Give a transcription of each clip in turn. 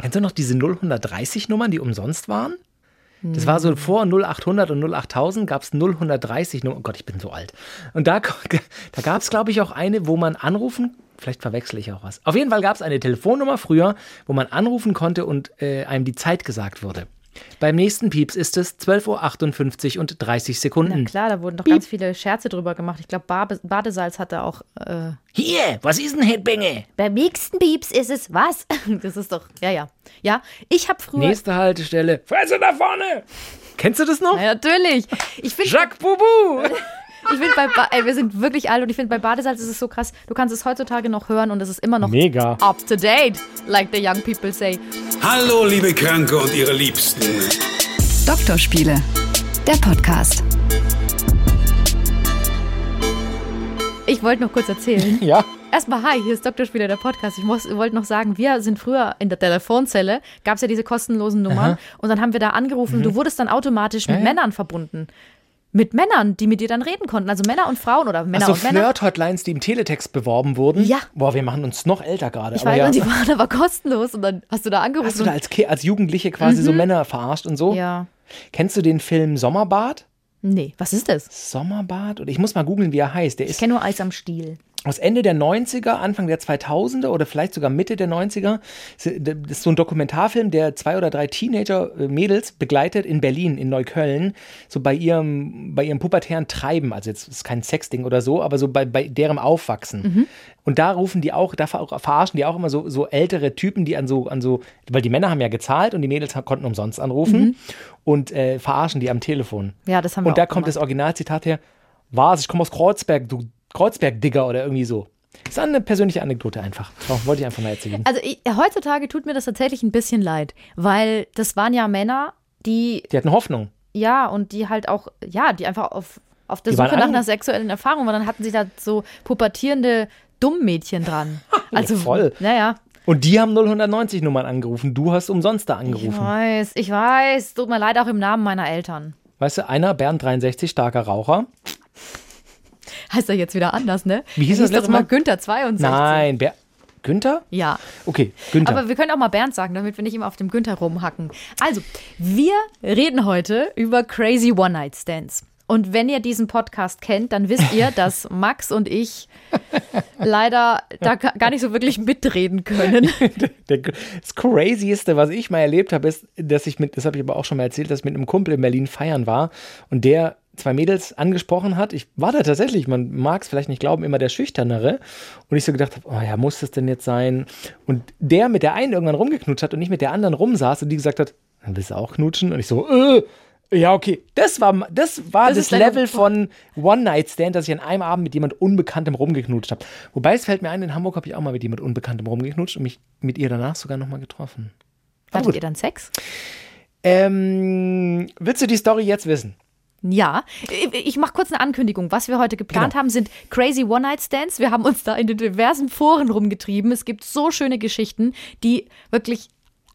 Kennst du noch diese 0130 Nummern, die umsonst waren? Das war so vor 0800 und 08000 gab es 0130 Nummern. Oh Gott, ich bin so alt. Und da, da gab es, glaube ich, auch eine, wo man anrufen, vielleicht verwechsel ich auch was. Auf jeden Fall gab es eine Telefonnummer früher, wo man anrufen konnte und äh, einem die Zeit gesagt wurde. Beim nächsten Pieps ist es 12.58 Uhr und 30 Sekunden. Na klar, da wurden doch ganz viele Scherze drüber gemacht. Ich glaube, Badesalz hatte auch. Äh Hier, was ist ein Headbänge? Beim nächsten Pieps ist es was? Das ist doch. Ja, ja. Ja, ich habe früher. Nächste Haltestelle. Fresse da vorne! Kennst du das noch? Ja, natürlich. Ich find, Jacques Boubou! Ich finde bei ba ey, wir sind wirklich alt und ich finde bei Badesalz ist es so krass. Du kannst es heutzutage noch hören und es ist immer noch Mega. up to date, like the young people say. Hallo, liebe Kranke und ihre Liebsten. Doktorspiele, der Podcast. Ich wollte noch kurz erzählen. Ja. Erstmal, hi, hier ist Doktorspieler, der Podcast. Ich wollte noch sagen, wir sind früher in der Telefonzelle, gab es ja diese kostenlosen Nummern und dann haben wir da angerufen. Du wurdest dann automatisch mit Mhm. Ja. Männern verbunden. Mit Männern, die mit dir dann reden konnten. Also Männer und Frauen oder Männer Also und Männer. Flirt-Hotlines, die im Teletext beworben wurden. Ja. Boah, wir machen uns noch älter gerade. Ich aber weiß, ja. und die waren aber kostenlos und dann hast du da angerufen. Hast du da als, als Jugendliche quasi so Männer verarscht und so? Mhm. ja. Kennst du den Film Sommerbad? Nee, was ist das? Sommerbad? Oder ich muss mal googeln, wie er heißt. Der Ich kenne nur Eis am Stiel. Aus Ende der 90er, Anfang der 2000er oder vielleicht sogar Mitte der 90er. Das ist so ein Dokumentarfilm, der zwei oder drei Teenager-Mädels begleitet in Berlin, in Neukölln, so bei ihrem, bei ihrem pubertären Treiben. Also jetzt ist kein Sexding oder so, aber so bei, bei deren Aufwachsen. Und da rufen die auch, da ver- verarschen die auch immer so, so ältere Typen, die an so, an so, weil die Männer haben ja gezahlt und die Mädels konnten umsonst anrufen und äh, verarschen die am Telefon. Ja, das haben wir Und da kommt gemacht. das Originalzitat her: Was, ich komme aus Kreuzberg, du Kreuzberg-Digger oder irgendwie so. Das ist eine persönliche Anekdote einfach. So, wollte ich einfach mal erzählen. Also ich, heutzutage tut mir das tatsächlich ein bisschen leid, weil das waren ja Männer, die, Die hatten Hoffnung. ja, und die halt auch, ja, die einfach auf, auf der Die Suche nach einer sexuellen Erfahrung waren. Dann hatten sie da so pubertierende Dummmädchen dran. Also, voll. Naja, Und die haben 090 Nummern angerufen. Du hast umsonst da ich angerufen. weiß, ich weiß. Tut mir leid auch im Namen meiner Eltern. Weißt du, einer, Bernd 63, starker Raucher. Heißt er jetzt wieder anders, ne? Wie hieß das letzte Mal? Günther 62. Nein, Ber Günther? Ja. Okay, Günther. Aber wir können auch mal Bernd sagen, damit wir nicht immer auf dem Günther rumhacken. Also, wir reden heute über Crazy One-Night-Stands. Und wenn ihr diesen Podcast kennt, dann wisst ihr, dass Max und ich leider da ga- gar nicht so wirklich mitreden können. Das Crazieste, was ich mal erlebt habe, ist, dass ich mit, das habe ich aber auch schon mal erzählt, dass ich mit einem Kumpel in Berlin feiern war und der zwei Mädels angesprochen hat. Ich war da tatsächlich, man mag es vielleicht nicht glauben, immer der Schüchternere. Und ich so gedacht habe, oh ja, muss das denn jetzt sein? Und der mit der einen irgendwann rumgeknutscht hat und nicht mit der anderen rumsaß und die gesagt hat, dann willst du auch knutschen? Und ich so, äh, ja, okay. Das war, das war Das das, Level von One-Night-Stand, dass ich an einem Abend mit jemand Unbekanntem rumgeknutscht habe. Wobei es fällt mir ein, in Hamburg habe ich auch mal mit jemand Unbekanntem rumgeknutscht und mich mit ihr danach sogar nochmal getroffen. Hattet ihr dann Sex? Ähm, willst du die Story jetzt wissen? Ja, ich- mache kurz eine Ankündigung. Was wir heute geplant Genau. haben, sind crazy One-Night-Stands. Wir haben uns da in den diversen Foren rumgetrieben. Es gibt so schöne Geschichten, die wirklich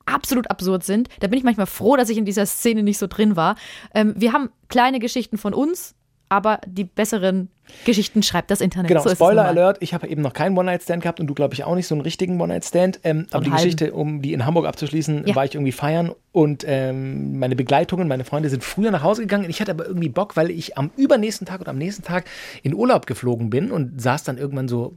absolut absurd sind. Da bin ich manchmal froh, dass ich in dieser Szene nicht so drin war. Ähm, wir haben kleine Geschichten von uns, aber die besseren Geschichten schreibt das Internet. Genau, So Spoiler. Alert, ich habe eben noch keinen One-Night-Stand gehabt und du, glaube ich, auch nicht so einen richtigen One-Night-Stand. Ähm, aber die halben. Geschichte, um die in Hamburg abzuschließen, Ja. war ich irgendwie feiern und ähm, meine Begleitungen, meine Freunde sind früher nach Hause gegangen. Ich hatte aber irgendwie Bock, weil ich am übernächsten Tag oder am nächsten Tag in Urlaub geflogen bin und saß dann irgendwann so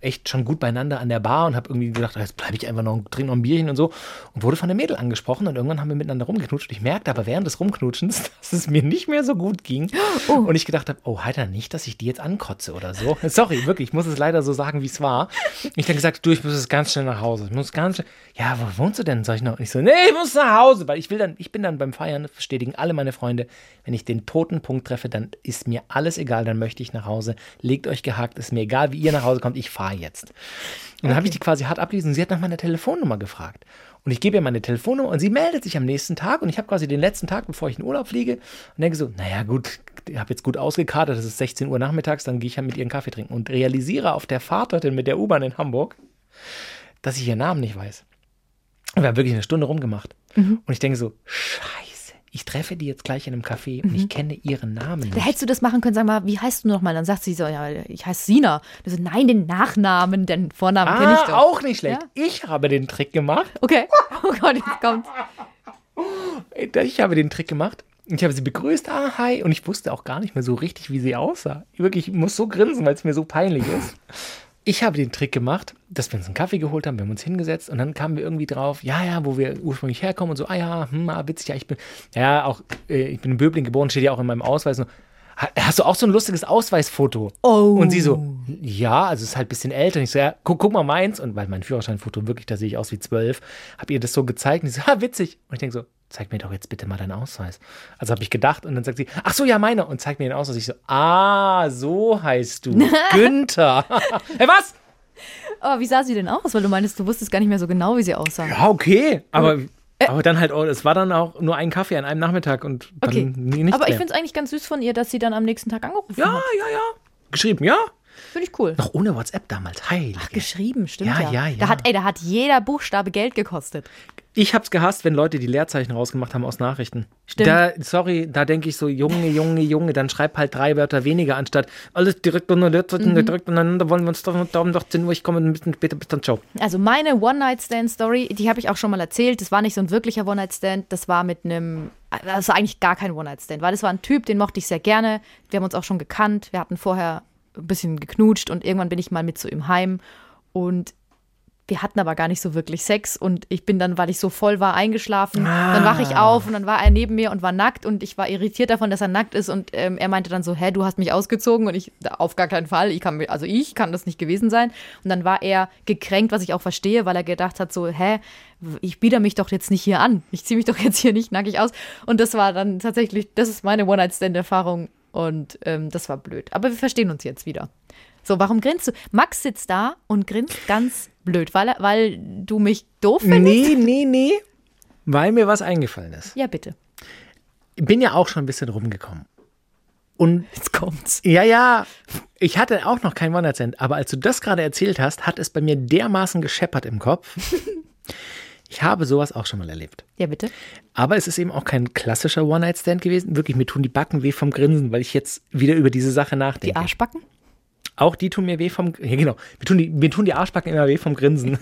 echt schon gut beieinander an der Bar und habe irgendwie gedacht, jetzt bleibe ich einfach noch, trinke noch ein Bierchen und so und wurde von der Mädel angesprochen und irgendwann haben wir miteinander rumgeknutscht. Ich merkte aber während des Rumknutschens, dass es mir nicht mehr so gut ging und ich gedacht habe, oh, halt nicht, dass ich die jetzt ankotze oder so. Sorry, wirklich, ich muss es leider so sagen, wie es war. Ich dann gesagt, du, ich muss jetzt ganz schnell nach Hause. Ich muss ganz schnell, ja, wo wohnst du denn? Sag ich noch. Und ich so, nee, ich muss nach Hause, weil ich will dann, ich bin dann beim Feiern, bestätigen alle meine Freunde, wenn ich den toten Punkt treffe, dann ist mir alles egal, dann möchte ich nach Hause. Legt euch gehackt, ist mir egal, wie ihr nach Hause kommt, ich fahre jetzt. Und dann habe ich die quasi hart ablesen und sie hat nach meiner Telefonnummer gefragt. Und ich gebe ihr meine Telefonnummer und sie meldet sich am nächsten Tag und ich habe quasi den letzten Tag, bevor ich in Urlaub fliege und denke so, naja gut, ich habe jetzt gut ausgekartet, das ist 16 Uhr nachmittags, dann gehe ich ja mit ihr einen Kaffee trinken und realisiere auf der Fahrt dorthin mit der U-Bahn in Hamburg, dass ich ihren Namen nicht weiß. Und wir haben wirklich eine Stunde rumgemacht. Und ich denke so, scheiße, ich treffe die jetzt gleich in einem Café und ich kenne ihren Namen Da nicht. hättest du das machen können, sag mal, wie heißt du nochmal? Dann sagt sie so, ja, ich heiße Sina. Du so, nein, den Nachnamen, den Vornamen kenne ich Ah, doch. auch nicht schlecht. Ja? Ich habe den Trick gemacht. Okay. Oh Gott, jetzt kommt. Ich habe den Trick gemacht. Ich habe sie begrüßt, ah, hi. Und ich wusste auch gar nicht mehr so richtig, wie sie aussah. Wirklich, ich muss so grinsen, weil es mir so peinlich ist. Ich habe den Trick gemacht, dass wir uns einen Kaffee geholt haben, wir haben uns hingesetzt und dann kamen wir irgendwie drauf, ja, ja, wo wir ursprünglich herkommen und so, ah ja, hm, ah, witzig, ja, ich bin, ja, auch, äh, ich bin in Böbling geboren, steht ja auch in meinem Ausweis. So, "Ha- Hast du auch so ein lustiges Ausweisfoto? Oh. Und sie so, ja, also es ist halt ein bisschen älter. Und ich so, ja, guck, guck mal meins. Und weil mein Führerscheinfoto wirklich, da sehe ich aus wie zwölf, habe ihr das so gezeigt. Und sie so, ah, witzig. Und ich denke so, zeig mir doch jetzt bitte mal deinen Ausweis. Also habe ich gedacht. Und dann sagt sie, ach so, ja, meiner. Und zeigt mir den Ausweis. Ich so, ah, so heißt du. Günther. hey, was? Aber wie sah sie denn aus? Weil du meintest, du wusstest gar nicht mehr so genau, wie sie aussah. Ja, okay. Aber, aber dann halt, auch, es war dann auch nur ein Kaffee an einem Nachmittag und dann Okay. nie- nichts Aber ich finde es eigentlich ganz süß von ihr, dass sie dann am nächsten Tag angerufen Ja, hat. ja, ja. Geschrieben, ja. Finde ich cool. Noch ohne WhatsApp damals. Heilig. Ach, geschrieben, stimmt Ja, ja. ja, ja. Da hat, ey, da hat jeder Buchstabe Geld gekostet. Ich hab's gehasst, wenn Leute die Leerzeichen rausgemacht haben aus Nachrichten. Stimmt. Da, sorry, da denke ich so, Junge, Junge, Junge, dann schreib halt drei Wörter weniger, anstatt alles direkt unter Leerzeichen, Mhm. direkt umeinander, wollen wir uns doch da um 18 Uhr, ich komme ein bisschen später, bis dann, ciao. Also meine One-Night-Stand-Story, die habe ich auch schon mal erzählt. Das war nicht so ein wirklicher One-Night-Stand, das war mit einem, das war eigentlich gar kein One-Night-Stand, weil das war ein Typ, den mochte ich sehr gerne. Wir haben uns auch schon gekannt, wir hatten vorher ein bisschen geknutscht und irgendwann bin ich mal mit zu ihm heim und wir hatten aber gar nicht so wirklich Sex und ich bin dann, weil ich so voll war, eingeschlafen. Dann wache ich auf und dann war er neben mir und war nackt und ich war irritiert davon, dass er nackt ist und ähm, er meinte dann so, hä, du hast mich ausgezogen und ich, auf gar keinen Fall, ich kann, also ich kann das nicht gewesen sein. Und dann war er gekränkt, was ich auch verstehe, weil er gedacht hat so, hä, ich biete mich doch jetzt nicht hier an, ich ziehe mich doch jetzt hier nicht nackig aus. Und das war dann tatsächlich, das ist meine One-Night-Stand-Erfahrung und ähm, das war blöd. Aber wir verstehen uns jetzt wieder. So, warum grinst du? Max sitzt da und grinst ganz blöd, weil, er, weil du mich doof findest? Nee, nee, nee, weil mir was eingefallen ist. Ja, bitte. Ich bin ja auch schon ein bisschen rumgekommen. Und Jetzt kommt's. ja, ja, ich hatte auch noch kein One-Night-Stand, aber als du das gerade erzählt hast, hat es bei mir dermaßen gescheppert im Kopf. Ich habe sowas auch schon mal erlebt. Ja, bitte. Aber es ist eben auch kein klassischer One-Night-Stand gewesen. Wirklich, mir tun die Backen weh vom Grinsen, weil ich jetzt wieder über diese Sache Die nachdenke. Arschbacken? Auch die tun mir weh vom, ja genau, mir tun die, mir tun die Arschbacken immer weh vom Grinsen.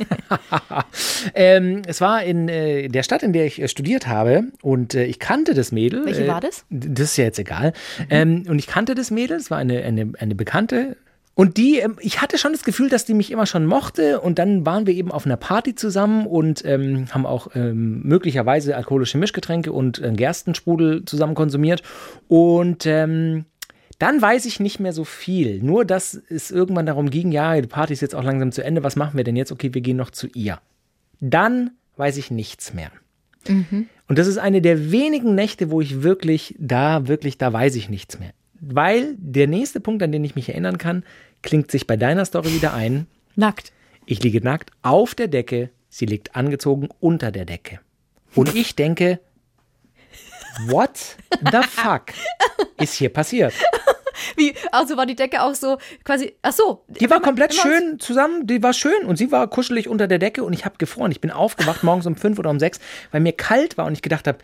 ähm, es war in äh, der Stadt, in der ich äh, studiert habe und äh, ich kannte das Mädel. Welche äh, war das? Das ist ja jetzt egal. Ähm, und ich kannte das Mädel, es war eine, eine, eine Bekannte. Und die, ähm, ich hatte schon das Gefühl, dass die mich immer schon mochte. Und dann waren wir eben auf einer Party zusammen und ähm, haben auch ähm, möglicherweise alkoholische Mischgetränke und äh, Gerstensprudel zusammen konsumiert. Und ähm, dann weiß ich nicht mehr so viel. Nur, dass es irgendwann darum ging, ja, die Party ist jetzt auch langsam zu Ende. Was machen wir denn jetzt? Okay, wir gehen noch zu ihr. Dann weiß ich nichts mehr. Und das ist eine der wenigen Nächte, wo ich wirklich, da wirklich, da weiß ich nichts mehr. Weil der nächste Punkt, an den ich mich erinnern kann, klingt sich bei deiner Story wieder ein. Nackt. Ich liege nackt auf der Decke, sie liegt angezogen unter der Decke. Und ich denke, what the fuck ist hier passiert? Wie, also war die Decke auch so quasi, ach so. Die war komplett schön zusammen, die war schön und sie war kuschelig unter der Decke und ich habe gefroren. Ich bin aufgewacht morgens um fünf oder um sechs, weil mir kalt war und ich gedacht habe,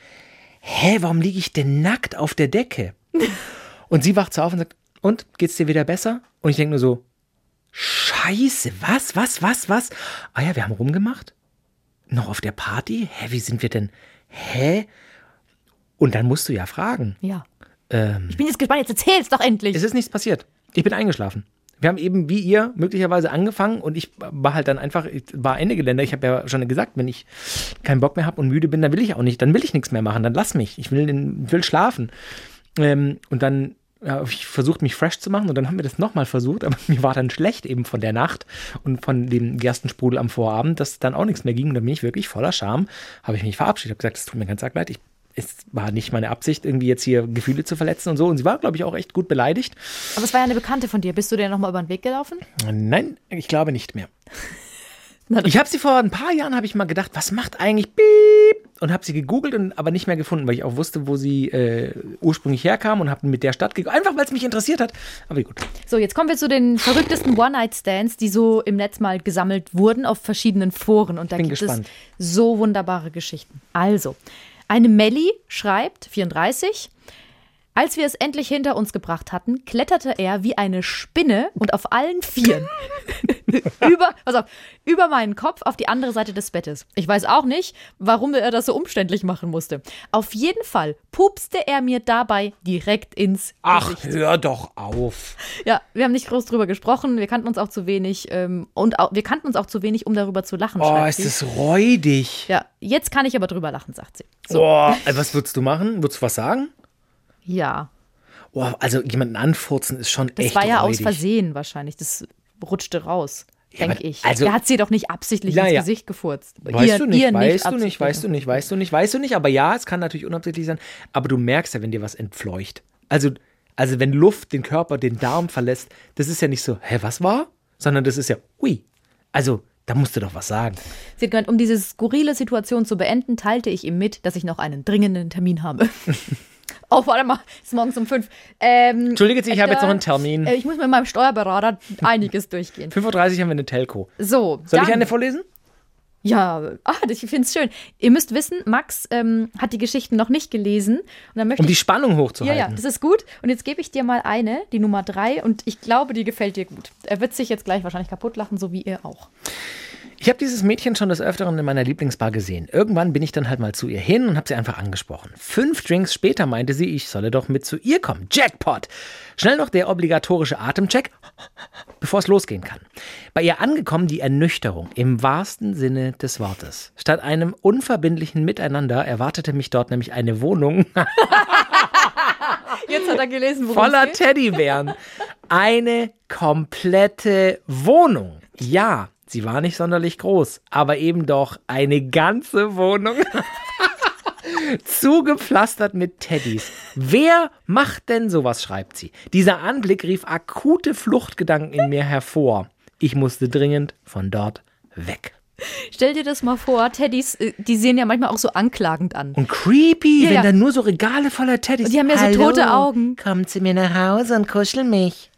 hä, warum liege ich denn nackt auf der Decke? Und sie wacht so auf und sagt, und, geht's dir wieder besser? Und ich denke nur so, scheiße, was, was, was, was? Ah ja, wir haben rumgemacht? Noch auf der Party? Hä, wie sind wir denn? Hä? Und dann musst du ja fragen. Ja. Ähm, Ich bin jetzt gespannt, jetzt erzähl's doch endlich. es ist nichts passiert. Ich bin eingeschlafen. Wir haben eben wie ihr möglicherweise angefangen und ich war halt dann einfach, ich war Ende Gelände. Ich habe ja schon gesagt, wenn ich keinen Bock mehr habe und müde bin, dann will ich auch nicht, dann will ich nichts mehr machen, dann lass mich. Ich will, den- will schlafen. Ähm, und dann ja, hab ich versucht, mich fresh zu machen und dann haben wir das nochmal versucht, aber mir war dann schlecht eben von der Nacht und von dem Gerstensprudel am Vorabend, dass dann auch nichts mehr ging und dann bin ich wirklich voller Scham, habe ich mich verabschiedet, habe gesagt, es tut mir ganz arg leid, ich, es war nicht meine Absicht, irgendwie jetzt hier Gefühle zu verletzen und so und sie war, glaube ich, auch echt gut beleidigt. Aber es war ja eine Bekannte von dir. Bist du dir nochmal über den Weg gelaufen? Nein, ich glaube nicht mehr. Ich habe sie vor ein paar Jahren, habe ich mal gedacht, was macht eigentlich Piep? Und habe sie gegoogelt und aber nicht mehr gefunden, weil ich auch wusste, wo sie äh, ursprünglich herkam und habe mit der Stadt gegoogelt. Einfach, weil es mich interessiert hat. Aber gut. So, jetzt kommen wir zu den verrücktesten One-Night-Stands, die so im Netz mal gesammelt wurden auf verschiedenen Foren. Und da Bin gibt gespannt. es so wunderbare Geschichten. Also, Eine Melli schreibt, 34, als wir es endlich hinter uns gebracht hatten, kletterte er wie eine Spinne und auf allen Vieren über, pass auf, über meinen Kopf auf die andere Seite des Bettes. Ich weiß auch nicht, warum er das so umständlich machen musste. Auf jeden Fall pupste er mir dabei direkt ins Ach, Gesicht. hör doch auf. Ja, wir haben nicht groß drüber gesprochen, wir kannten uns auch zu wenig ähm, und auch, wir kannten uns auch zu wenig, um darüber zu lachen. Oh, ist sie. das räudig. Ja, jetzt kann ich aber drüber lachen, sagt sie. Oh, was würdest du machen? Würdest du was sagen? Ja, Oh, also jemanden anfurzen ist schon das echt war ja aus räudig. Versehen wahrscheinlich. Das rutschte raus, Ja, denke ich. also- Der hat sie doch nicht absichtlich Ja, ins. Gesicht gefurzt. Weißt ihr, du nicht, weißt du nicht, du nicht, weißt du nicht, weißt du nicht, weißt du nicht, aber ja, es kann natürlich unabsichtlich sein, aber du merkst ja, wenn dir was entfleucht. Also, also wenn Luft den Körper, den Darm verlässt, das ist ja nicht so, hä, was war? Sondern das ist ja, ui. Also, da musst du doch was sagen. Sie hat gemeint, um diese skurrile Situation zu beenden, teilte ich ihm mit, dass ich noch einen dringenden Termin habe. oh, warte mal, es ist morgens um fünf. Ähm, Entschuldige, ich habe jetzt noch einen Termin. Äh, ich muss mit meinem Steuerberater einiges durchgehen. 5.30 Uhr haben wir eine Telco. So, Soll dann, ich eine vorlesen? Ja, ah, ich finde es schön. Ihr müsst wissen, Max ähm, hat die Geschichten noch nicht gelesen. Und dann möchte Um die Spannung Ja, hochzuhalten. ja, das ist gut. Und jetzt gebe ich dir mal eine, die Nummer drei. Und ich glaube, die gefällt dir gut. Er wird sich jetzt gleich wahrscheinlich kaputt lachen, so wie ihr auch. Ich habe dieses Mädchen schon des Öfteren in meiner Lieblingsbar gesehen. Irgendwann bin ich dann halt mal zu ihr hin und habe sie einfach angesprochen. Fünf Drinks später meinte sie, ich solle doch mit zu ihr kommen. Jackpot! Schnell noch der obligatorische Atemcheck, bevor es losgehen kann. Bei ihr angekommen die Ernüchterung im wahrsten Sinne des Wortes. Statt einem unverbindlichen Miteinander erwartete mich dort nämlich eine Wohnung Jetzt hat er gelesen, worum voller. Teddybären. Eine komplette Wohnung. Ja, sie war nicht sonderlich groß, aber eben doch eine ganze Wohnung. Zugepflastert mit Teddys. Wer macht denn sowas, schreibt sie. Dieser Anblick rief akute Fluchtgedanken in mir hervor. Ich musste dringend von dort weg. Stell dir das mal vor, Teddys, äh, die sehen ja manchmal auch so anklagend an. Und creepy, Ja, wenn ja. da nur so Regale voller Teddys Und die haben ja so Hallo, tote Augen. Komm zu mir nach Hause und kuschel mich.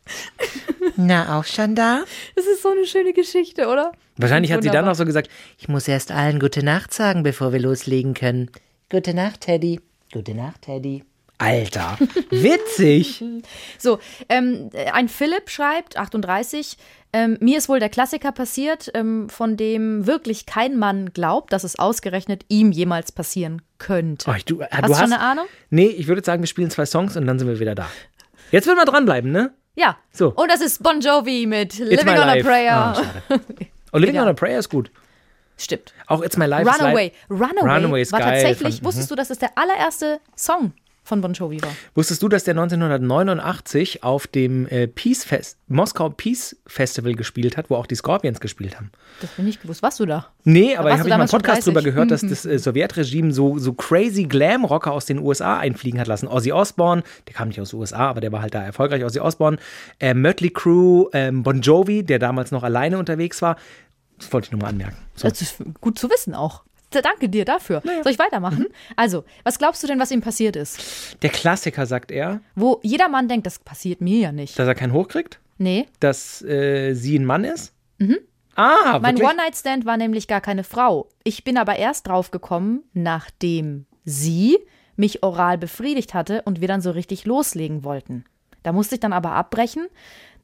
Na, auch schon da? Das ist so eine schöne Geschichte, oder? Wahrscheinlich hat sie dann Wunderbar. noch so gesagt, ich muss erst allen gute Nacht sagen, bevor wir loslegen können. Gute Nacht, Teddy. Gute Nacht, Teddy. Alter, witzig. So, ähm, ein Philipp schreibt, 38, ähm, mir ist wohl der Klassiker passiert, ähm, von dem wirklich kein Mann glaubt, dass es ausgerechnet ihm jemals passieren könnte. Oh, ich- du, äh, Hast du du schon eine Ahnung? Nee, ich würde sagen, wir spielen zwei Songs und dann sind wir wieder da. Jetzt will man dranbleiben, ne? Ja. So. Und das ist Bon Jovi mit It's Living My on a Life. Prayer. Ah. Und Living Ja. on a Prayer ist gut. Stimmt. Auch It's My Life ist Runaway. Runaway, Runaway ist war geil tatsächlich, von- mhm. wusstest du, dass das der allererste Song von Bon Jovi war? Wusstest du, dass der 1989 auf dem äh, Peace Fest, Moskau Peace Festival gespielt hat, wo auch die Scorpions gespielt haben? Das bin ich gewusst. Warst du da? Nee, aber warst ich habe mal einen Podcast 30. drüber gehört, dass das äh, Sowjetregime so, so crazy Glam-Rocker aus den USA einfliegen hat lassen. Ozzy Osbourne, der kam nicht aus den USA, aber der war halt da erfolgreich. Ozzy Osbourne, äh, Mötley Crüe, ähm, Bon Jovi, der damals noch alleine unterwegs war. Das wollte ich nur mal anmerken. So. Das ist gut zu wissen auch. Da- Danke dir dafür. Soll ich weitermachen? Mhm. Also, was glaubst du denn, was ihm passiert ist? Der Klassiker, sagt er, Wo jeder Mann denkt, das passiert mir ja nicht. dass er keinen Hoch kriegt, Nee. dass äh, sie ein Mann ist. Ah, Mein? One-Night-Stand war nämlich gar keine Frau. Ich bin aber erst drauf gekommen, nachdem sie mich oral befriedigt hatte und wir dann so richtig loslegen wollten. Da musste ich dann aber abbrechen.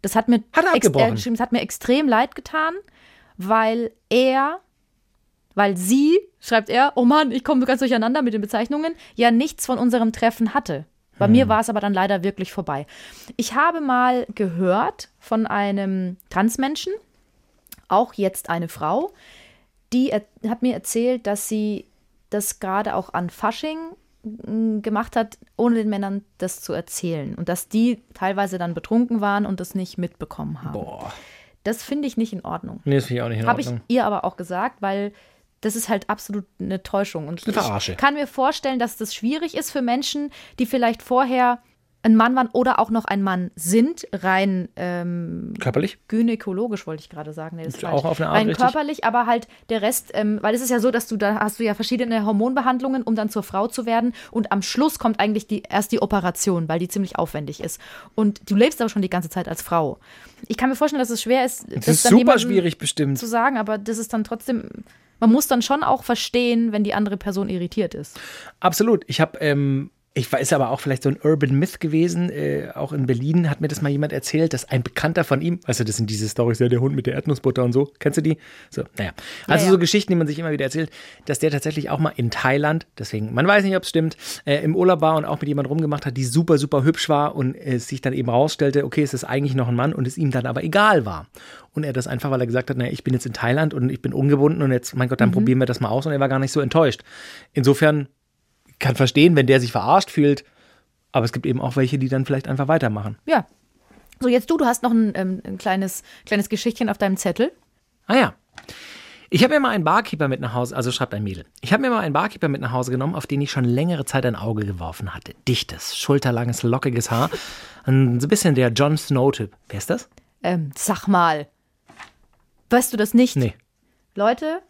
Das hat mir, Hat geschrieben, das hat mir extrem leid getan, weil er, weil sie, schreibt er, oh Mann, ich komme ganz durcheinander mit den Bezeichnungen, ja nichts von unserem Treffen hatte. Bei Hm. mir war es aber dann leider wirklich vorbei. Ich habe mal gehört von einem Transmenschen, auch jetzt eine Frau, die er, hat mir erzählt, dass sie das gerade auch an Fasching mm, gemacht hat, ohne den Männern das zu erzählen. Und dass die teilweise dann betrunken waren und das nicht mitbekommen haben. Boah. Das finde ich nicht in Ordnung. Nee, das finde ich auch nicht in Habe ich Ordnung. ihr aber auch gesagt, weil das ist halt absolut eine Täuschung. Und Eine Verarsche. ich kann mir vorstellen, dass das schwierig ist für Menschen, die vielleicht vorher ein Mann waren oder auch noch ein Mann sind, rein ähm, Körperlich? gynäkologisch wollte ich gerade sagen. Nee, das ist Ist falsch. auch auf eine Art Rein richtig. körperlich, aber halt der Rest, ähm, weil es ist ja so, dass du da hast du ja verschiedene Hormonbehandlungen, um dann zur Frau zu werden und am Schluss kommt eigentlich die, erst die Operation, weil die ziemlich aufwendig ist. Und du lebst aber schon die ganze Zeit als Frau. Ich kann mir vorstellen, dass es schwer ist, Das ist dann super schwierig bestimmt. zu sagen, aber das ist dann trotzdem, man muss dann schon auch verstehen, wenn die andere Person irritiert ist. Absolut. Ich habe, ähm, ich weiß aber auch vielleicht so ein Urban Myth gewesen. Äh, auch in Berlin hat mir das mal jemand erzählt, dass ein Bekannter von ihm, weißt du, das sind diese Storys, ja, der Hund mit der Erdnussbutter und so. Kennst du die? So, naja. Also Ja, ja. so Geschichten, die man sich immer wieder erzählt, dass der tatsächlich auch mal in Thailand, deswegen, man weiß nicht, ob es stimmt, äh, im Urlaub war und auch mit jemand rumgemacht hat, die super, super hübsch war und es sich dann eben rausstellte, okay, es ist eigentlich noch ein Mann und es ihm dann aber egal war. Und er das einfach, weil er gesagt hat, naja, ich bin jetzt in Thailand und ich bin ungebunden und jetzt, mein Gott, dann probieren wir das mal aus und er war gar nicht so enttäuscht. Insofern kann verstehen, wenn der sich verarscht fühlt, aber es gibt eben auch welche, die dann vielleicht einfach weitermachen. Ja. So, jetzt du, du hast noch ein, ähm, ein kleines, kleines Geschichtchen auf deinem Zettel. Ah ja. Ich habe mir mal einen Barkeeper mit nach Hause, also schreibt ein Mädel. Ich habe mir mal einen Barkeeper mit nach Hause genommen, auf den ich schon längere Zeit ein Auge geworfen hatte. Dichtes, schulterlanges, lockiges Haar. Und so ein bisschen der Jon Snow-Typ. Wer ist das? Ähm, sag mal. Weißt du das nicht? Nee. Leute?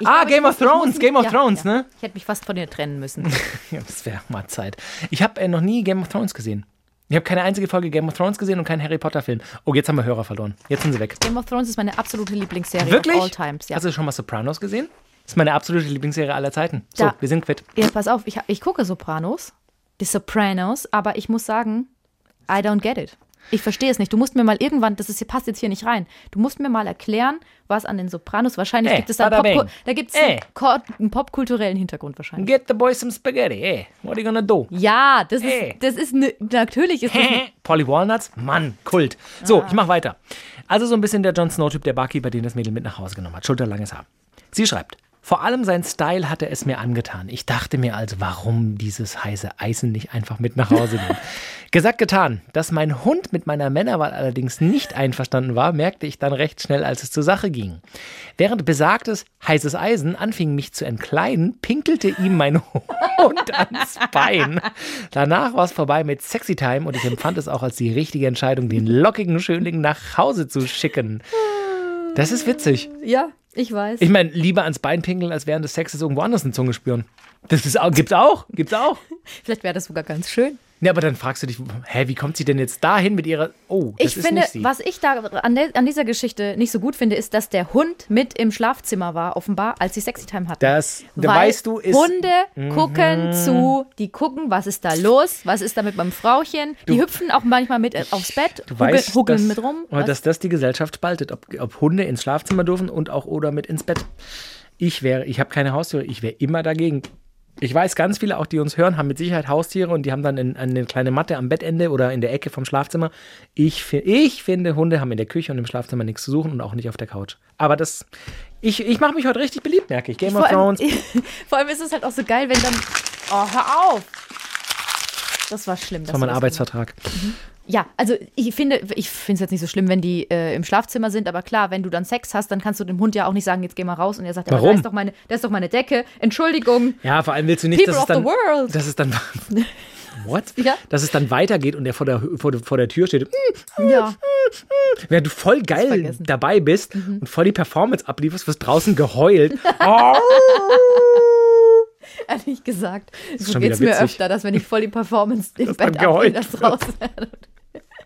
Ich Ah, Game of Thrones, Game of ja, Thrones, ja. ne? Ich hätte mich fast von dir trennen müssen. Ja, das wäre mal Zeit. Ich habe äh, noch nie Game of Thrones gesehen. Ich habe keine einzige Folge Game of Thrones gesehen und keinen Harry Potter-Film. Oh, jetzt haben wir Hörer verloren. Jetzt sind sie weg. Game of Thrones ist meine absolute Lieblingsserie Wirklich? of all times. Ja. Hast du schon mal Sopranos gesehen? Das ist meine absolute Lieblingsserie aller Zeiten. So, Da- wir sind quitt. ja, pass auf, ich, ich gucke Sopranos, die Sopranos, aber ich muss sagen, I don't get it. Ich verstehe es nicht. Du musst mir mal irgendwann, das ist, hier- passt jetzt hier nicht rein, du musst mir mal erklären, was an den Sopranos, wahrscheinlich Ey, gibt es da, Pop, da gibt's Ey. einen, Ko- einen popkulturellen Hintergrund wahrscheinlich. Get the boys some spaghetti. Hey, what are you gonna do? Ja, das Ey. ist, das ist ne, natürlich ist das ne, Polly Walnuts, Mann, Kult. So, ich mach weiter. Also so ein bisschen der Jon Snow-Typ, der Barkeeper, den das Mädel mit nach Hause genommen hat. Schulterlanges Haar. Sie schreibt, vor allem sein Style hatte es mir angetan. Ich dachte mir also, warum dieses heiße Eisen nicht einfach mit nach Hause nehmen. Gesagt, getan. Dass mein Hund mit meiner Männerwahl allerdings nicht einverstanden war, merkte ich dann recht schnell, als es zur Sache ging. Während besagtes heißes Eisen anfing mich zu entkleiden, pinkelte ihm mein Hund ans Bein. Danach war es vorbei mit Sexy Time und ich empfand es auch als die richtige Entscheidung, den lockigen Schönling nach Hause zu schicken. Das ist witzig. ja, ich weiß. Ich meine, lieber ans Bein pinkeln, als während des Sexes irgendwo anders eine Zunge spüren. Das ist auch, gibt's auch, gibt's auch. Vielleicht wäre das sogar ganz schön. Ja, aber dann fragst du dich, hä, wie kommt sie denn jetzt dahin mit ihrer, oh, das Ich ist finde, nicht sie. was ich da an, an dieser Geschichte nicht so gut finde, ist, dass der Hund mit im Schlafzimmer war, offenbar, als sie Sexy-Time hatten. Das, da Weil weißt du, ist, Mhm. Hunde gucken zu, die gucken, was ist da los, was ist da mit meinem Frauchen. Die hüpfen auch manchmal mit äh, aufs Bett, du weißt, dass, mit rum. Was? dass das die Gesellschaft spaltet, ob, ob Hunde ins Schlafzimmer dürfen und auch oder mit ins Bett. Ich wäre, ich habe keine Haustiere, ich wäre immer dagegen. Ich weiß, ganz viele, auch die uns hören, haben mit Sicherheit Haustiere und die haben dann in, eine kleine Matte am Bettende oder in der Ecke vom Schlafzimmer. Ich, ich finde, Hunde haben in der Küche und im Schlafzimmer nichts zu suchen und auch nicht auf der Couch. Aber das, ich, ich mache mich heute richtig beliebt, merke ich. Game vor, of allem, Thrones. vor allem ist es halt auch so geil, wenn dann. Oh, hör auf! Das war schlimm. Das war mein Arbeitsvertrag. Ja, also ich finde, ich finde es jetzt nicht so schlimm, wenn die äh, im Schlafzimmer sind, aber klar, wenn du dann Sex hast, dann kannst du dem Hund ja auch nicht sagen, jetzt geh mal raus und er sagt, Warum? da ist doch meine, da ist doch meine Decke. Entschuldigung. Ja, vor allem willst du nicht, People dass es dann, world. dass es dann, what? Ja. Dass es dann weitergeht und der vor der, vor vor der Tür steht. Ja. Während du voll geil. Mhm. dabei bist und voll die Performance ablieferst, wirst draußen geheult. Ehrlich gesagt, so geht es mir öfter, dass wenn ich voll die Performance im Bett abgehe, das raus.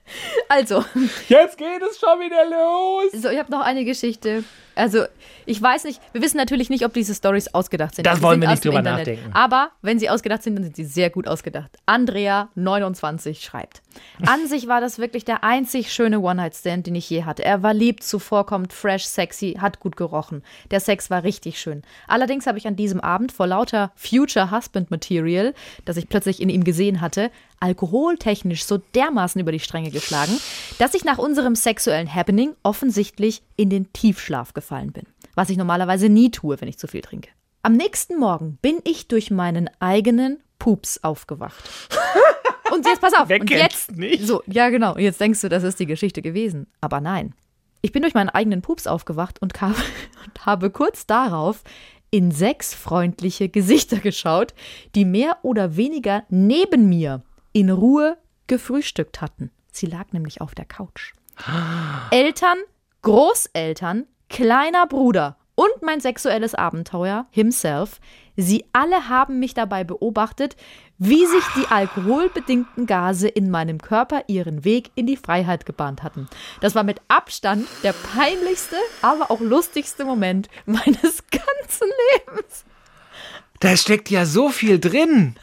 Also, Jetzt geht es schon wieder los. so, ich habe noch eine Geschichte. Also, ich weiß nicht, wir wissen natürlich nicht, ob diese Stories ausgedacht sind. Das Die wollen sind wir nicht drüber Internet. nachdenken. Aber wenn sie ausgedacht sind, dann sind sie sehr gut ausgedacht. Andrea, 29, schreibt. An sich war das wirklich der einzig schöne One-Night-Stand, den ich je hatte. Er war lieb, zuvorkommend, fresh, sexy, hat gut gerochen. Der Sex war richtig schön. Allerdings habe ich an diesem Abend vor lauter Future Husband Material, das ich plötzlich in ihm gesehen hatte, alkoholtechnisch so dermaßen über die Stränge geschlagen, dass ich nach unserem sexuellen Happening offensichtlich in den Tiefschlaf gefallen bin. Was ich normalerweise nie tue, wenn ich zu viel trinke. Am nächsten Morgen bin ich durch meinen eigenen Pups aufgewacht. Und jetzt pass auf. Wer und jetzt nicht? so, ja genau. Jetzt denkst du, das ist die Geschichte gewesen, aber nein. Ich bin durch meinen eigenen Pups aufgewacht und, kam, und habe kurz darauf in sechs freundliche Gesichter geschaut, die mehr oder weniger neben mir in Ruhe gefrühstückt hatten. Sie lag nämlich auf der Couch. Eltern, Großeltern, kleiner Bruder und mein sexuelles Abenteuer, himself, sie alle haben mich dabei beobachtet, wie sich die alkoholbedingten Gase in meinem Körper ihren Weg in die Freiheit gebahnt hatten. Das war mit Abstand der peinlichste, aber auch lustigste Moment meines ganzen Lebens. Da steckt ja so viel drin.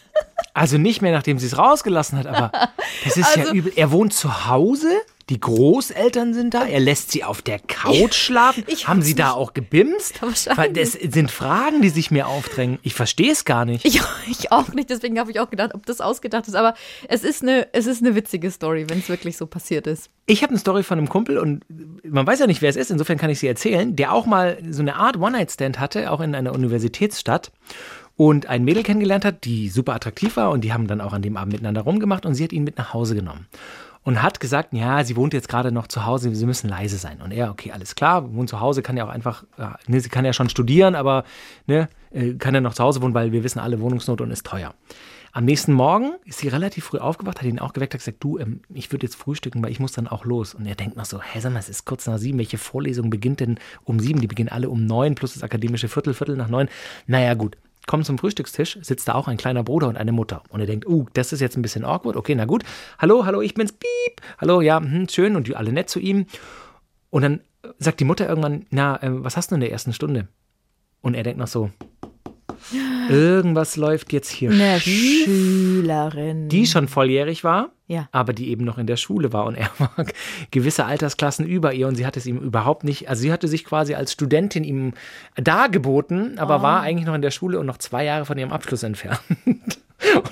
Also nicht mehr, nachdem sie es rausgelassen hat, aber das ist ja Also- übel. Er wohnt zu Hause, die Großeltern sind da, er lässt sie auf der Couch schlafen. ich Haben sie da nicht- auch gebimst? Das sind Fragen, die sich mir aufdrängen. Ich verstehe es gar nicht. Ich, ich auch nicht, deswegen habe ich auch gedacht, ob das ausgedacht ist. Aber es ist eine, es ist eine witzige Story, wenn es wirklich so passiert ist. Ich habe eine Story von einem Kumpel und man weiß ja nicht, wer es ist, insofern kann ich sie erzählen, der auch mal so eine Art One-Night-Stand hatte, auch in einer Universitätsstadt und ein Mädel kennengelernt hat, die super attraktiv war und die haben dann auch an dem Abend miteinander rumgemacht und sie hat ihn mit nach Hause genommen. Und hat gesagt, ja, sie wohnt jetzt gerade noch zu Hause, sie müssen leise sein. Und er, okay, alles klar, wohnt zu Hause, kann ja auch einfach, ja, ne, sie kann ja schon studieren, aber ne, äh, kann ja noch zu Hause wohnen, weil wir wissen alle, Wohnungsnot und ist teuer. Am nächsten Morgen ist sie relativ früh aufgewacht, hat ihn auch geweckt, hat gesagt, du, ähm, ich würde jetzt frühstücken, weil ich muss dann auch los. Und er denkt noch so, hä, sag mal, es ist kurz nach sieben, welche Vorlesung beginnt denn um sieben? Die beginnen alle um neun, plus das akademische Viertel, Viertel nach neun. Naja, gut. Kommt zum Frühstückstisch, sitzt da auch ein kleiner Bruder und eine Mutter. Und er denkt, uh, das ist jetzt ein bisschen awkward. Okay, na gut. Hallo, hallo, ich bin's. Piep. Hallo, ja, hm, schön. Und die alle nett zu ihm. Und dann sagt die Mutter irgendwann, na, äh, was hast du in der ersten Stunde? Und er denkt noch so, irgendwas läuft jetzt hier Eine schief Schülerin. die schon volljährig war, Ja. aber die eben noch in der Schule war und er war gewisse Altersklassen über ihr und sie hat es ihm überhaupt nicht, also sie hatte sich quasi als Studentin ihm dargeboten, aber war eigentlich noch in der Schule und noch zwei Jahre von ihrem Abschluss entfernt.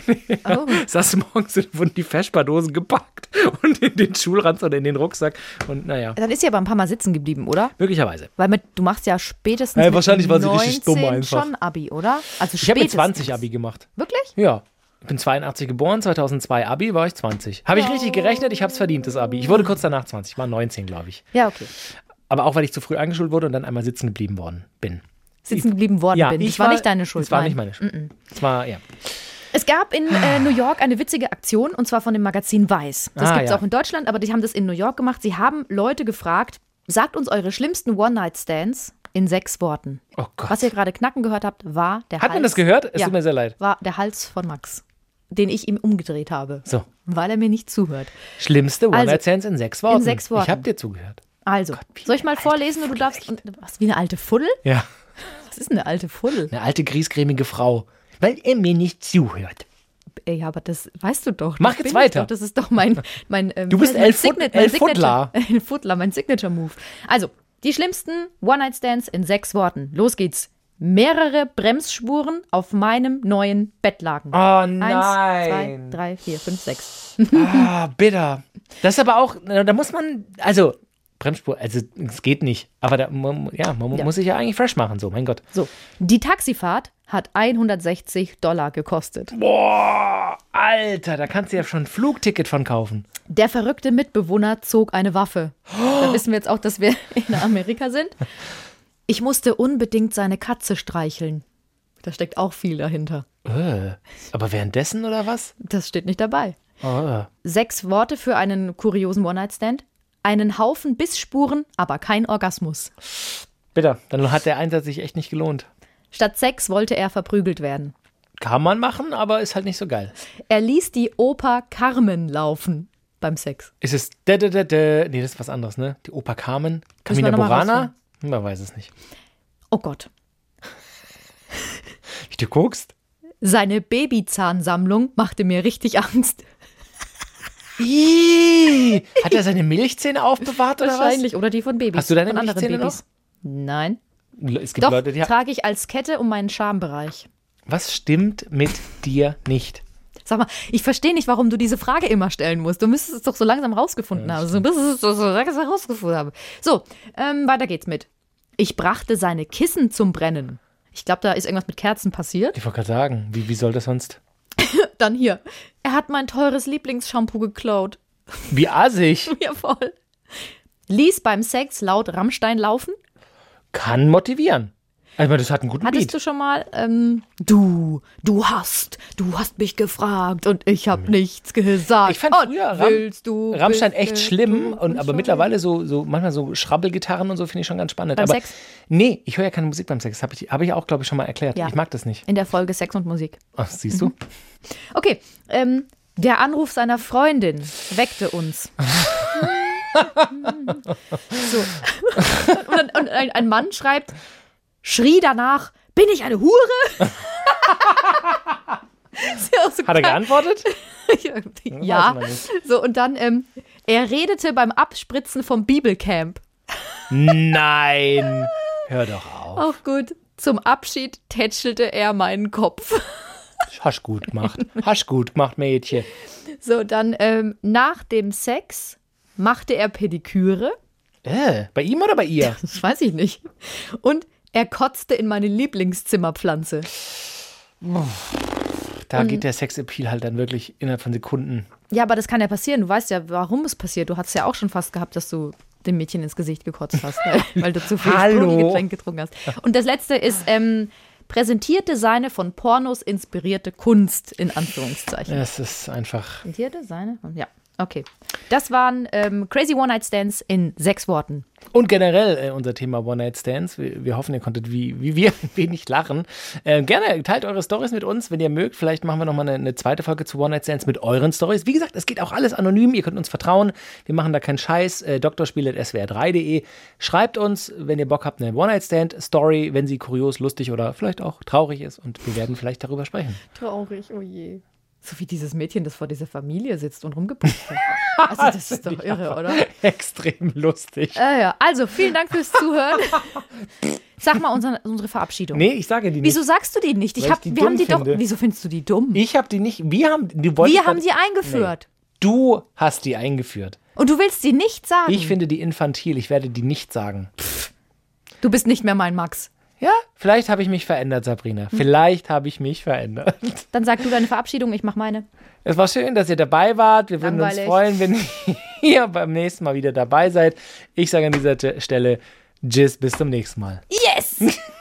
Und er Oh. saß morgens und wurden die Feschbardosen gepackt und in den Schulranz oder in den Rucksack und naja, Dann ist sie aber ein paar Mal sitzen geblieben, oder? möglicherweise. Weil mit, du machst ja spätestens Ja, wahrscheinlich war sie 19 richtig dumm einfach. schon Abi, oder? Also Ich habe mit spätestens. 20 Abi gemacht. Wirklich? Ja. Ich bin 82 geboren, 2002 Abi war ich 20. Habe ich richtig gerechnet? Ich habe es verdient, das Abi. Ich wurde kurz danach 20, war 19, glaube ich. Ja, okay. Aber auch, weil ich zu früh eingeschult wurde und dann einmal sitzen geblieben worden bin. Sitzen geblieben worden Ja, bin. ich Das war, nicht deine Schuld. Es war nein. nicht meine Schuld. Es war, ja. Es gab in äh, New York eine witzige Aktion und zwar von dem Magazin Weiß. Das Ah, gibt es ja. auch in Deutschland, aber die haben das in New York gemacht. Sie haben Leute gefragt, sagt uns eure schlimmsten One-Night-Stands in sechs Worten. Oh Gott. Was ihr gerade knacken gehört habt, war der Hat Hals. man das gehört? Es ja, tut mir sehr leid. War der Hals von Max, den ich ihm umgedreht habe, So. weil er mir nicht zuhört. Schlimmste Also, One-Night-Stands in sechs Worten. sechs Worten. Ich habe dir zugehört. Also, wie soll ich mal vorlesen und du darfst. Und, was, wie eine alte Fuddel? Ja. Was ist eine alte Fuddel? Eine alte, griesgrämige Frau. Weil er mir nicht zuhört. Ey, aber das weißt du doch. Mach jetzt weiter. Doch. Das ist doch mein. mein ähm, Du bist mein El Fud- Signet- El mein Signature-. El mein Signature-Move. Also, die schlimmsten One-Night-Stands in sechs Worten. Los geht's. Mehrere Bremsspuren auf meinem neuen Bettlaken. Oh Eins, nein. zwei, drei, vier, fünf, sechs. Ah, bitter. Das ist aber auch, da muss man, also, Bremsspur, also, es geht nicht. Aber da, man, ja, man Ja. muss sich ja eigentlich fresh machen, so, mein Gott. So, die Taxifahrt hat 160 Dollar gekostet. Boah, Alter, da kannst du ja schon ein Flugticket von kaufen. Der verrückte Mitbewohner zog eine Waffe. Da wissen wir jetzt auch, dass wir in Amerika sind. Ich musste unbedingt seine Katze streicheln. Da steckt auch viel dahinter. Äh, aber währenddessen oder was? Das steht nicht dabei. Oh. Sechs Worte für einen kuriosen One-Night-Stand. Einen Haufen Bissspuren, aber kein Orgasmus. Bitter, dann hat der Einsatz sich echt nicht gelohnt. Statt Sex wollte er verprügelt werden. Kann man machen, aber ist halt nicht so geil. Er ließ die Oper Carmen laufen beim Sex. Ist es da, da, da, da. Nee, das ist was anderes, ne? Die Oper Carmen. Mal Burana? Man weiß es nicht. Oh Gott. Wie du guckst? Seine Babyzahnsammlung machte mir richtig Angst. Ih, hat er seine Milchzähne aufbewahrt oder Wahrscheinlich. Oder die von Babys. Hast du deine von anderen Milchzähne Babys? Nein. was? Es gibt Doch, Leute, die trage ich als Kette um meinen Schambereich. Was stimmt mit dir nicht? Sag mal, ich verstehe nicht, warum du diese Frage immer stellen musst. Du müsstest es doch so langsam rausgefunden haben. So, bis es so, so langsam rausgefunden habe. So, ähm, weiter geht's mit. Ich brachte seine Kissen zum Brennen. Ich glaube, da ist irgendwas mit Kerzen passiert. Ich wollte gerade sagen, wie, wie soll das sonst? Dann hier. Er hat mein teures Lieblingsshampoo geklaut. Wie assig. Ja, voll. Ließ beim Sex laut Rammstein laufen. Kann motivieren. Also, das hat einen guten Hattest Beat. du schon mal, ähm, du, du hast, du hast mich gefragt und ich habe nichts gesagt. Ich fand und früher Ram- willst du Rammstein echt schlimm, und, aber mittlerweile so, so manchmal so Schrabbelgitarren und so finde ich schon ganz spannend. Beim aber Sex? nee, ich höre ja keine Musik beim Sex. Habe ich, hab ich auch, glaube ich, schon mal erklärt. Ja. Ich mag das nicht. In der Folge Sex und Musik. Ach, siehst du? Okay, ähm, der Anruf seiner Freundin weckte uns. so. Und, und ein, ein Mann schreibt, schrie danach, bin ich eine Hure? Ja so Hat er geantwortet? ja. So, und dann, ähm, er redete beim Abspritzen vom Bibelcamp. Nein. Hör doch auf. Auch gut. Zum Abschied tätschelte er meinen Kopf. Hast gut gemacht. Hast gut gemacht, Mädchen. So, dann ähm, nach dem Sex machte er Pediküre. Äh, bei ihm oder bei ihr? Das weiß ich nicht. Und er kotzte in meine Lieblingszimmerpflanze. Da geht der Sexappeal halt dann wirklich innerhalb von Sekunden. Ja, aber das kann ja passieren. Du weißt ja, warum es passiert. Du hattest ja auch schon fast gehabt, dass du dem Mädchen ins Gesicht gekotzt hast, weil, weil du zu viel. Sprudelgetränk getrunken hast. Und das letzte ist, ähm, präsentierte seine von Pornos inspirierte Kunst, in Anführungszeichen. Es ist einfach. Präsentierte seine? Ja, okay. Das waren ähm, Crazy One-Night-Stands in sechs Worten. Und generell äh, unser Thema One-Night-Stands. Wir, wir hoffen, ihr konntet wie, wie wir ein wenig lachen. Äh, gerne teilt eure Stories mit uns, wenn ihr mögt. Vielleicht machen wir nochmal eine, eine zweite Folge zu One-Night-Stands mit euren Stories. Wie gesagt, es geht auch alles anonym. Ihr könnt uns vertrauen. Wir machen da keinen Scheiß. Äh, drspiel.swr3.de. Schreibt uns, wenn ihr Bock habt, eine One-Night-Stand-Story, wenn sie kurios, lustig oder vielleicht auch traurig ist. Und wir werden vielleicht darüber sprechen. Traurig, oh je. So wie dieses Mädchen, das vor dieser Familie sitzt und rumgepusht hat. Also das ist doch irre, oder? Extrem lustig. Äh, ja. Also, vielen Dank fürs Zuhören. Sag mal unsere, unsere Verabschiedung. Nee, ich sage die nicht. Wieso sagst du die nicht? Ich Weil hab, ich die wir haben die doch. finde. Wieso findest du die dumm? Ich habe die nicht. Wir haben. Wolltest wir haben die eingeführt. Du hast die eingeführt. Und du willst die nicht sagen. Ich finde die infantil. Ich werde die nicht sagen. du bist nicht mehr mein Max. Ja, vielleicht habe ich mich verändert, Sabrina. Vielleicht habe ich mich verändert. Dann sag du deine Verabschiedung, ich mach meine. Es war schön, dass ihr dabei wart. Wir würden uns freuen, wenn ihr beim nächsten Mal wieder dabei seid. Ich sage an dieser Te- Stelle Tschüss, bis zum nächsten Mal. Yes!